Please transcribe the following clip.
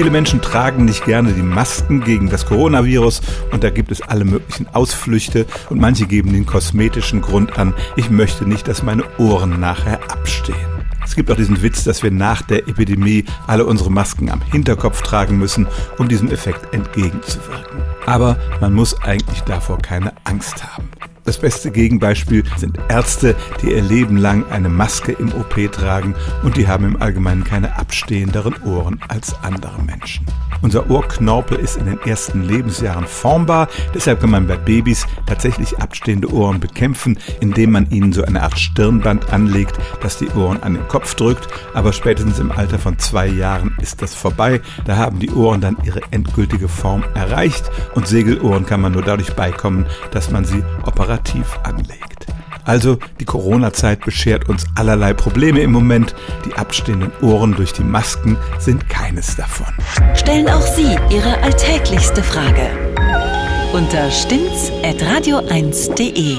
Viele Menschen tragen nicht gerne die Masken gegen das Coronavirus und da gibt es alle möglichen Ausflüchte und manche geben den kosmetischen Grund an, ich möchte nicht, dass meine Ohren nachher abstehen. Es gibt auch diesen Witz, dass wir nach der Epidemie alle unsere Masken am Hinterkopf tragen müssen, um diesem Effekt entgegenzuwirken. Aber man muss eigentlich davor keine Angst haben. Das beste Gegenbeispiel sind Ärzte, die ihr Leben lang eine Maske im OP tragen und die haben im Allgemeinen keine abstehenderen Ohren als andere Menschen. Unser Ohrknorpel ist in den ersten Lebensjahren formbar, deshalb kann man bei Babys tatsächlich abstehende Ohren bekämpfen, indem man ihnen so eine Art Stirnband anlegt, das die Ohren an den Kopf drückt, aber spätestens im Alter von zwei Jahren ist das vorbei, da haben die Ohren dann ihre endgültige Form erreicht. Und Segelohren kann man nur dadurch beikommen, dass man sie operativ anlegt. Also die Corona-Zeit beschert uns allerlei Probleme im Moment. Die abstehenden Ohren durch die Masken sind keines davon. Stellen auch Sie Ihre alltäglichste Frage unter stimmt's@radio1.de.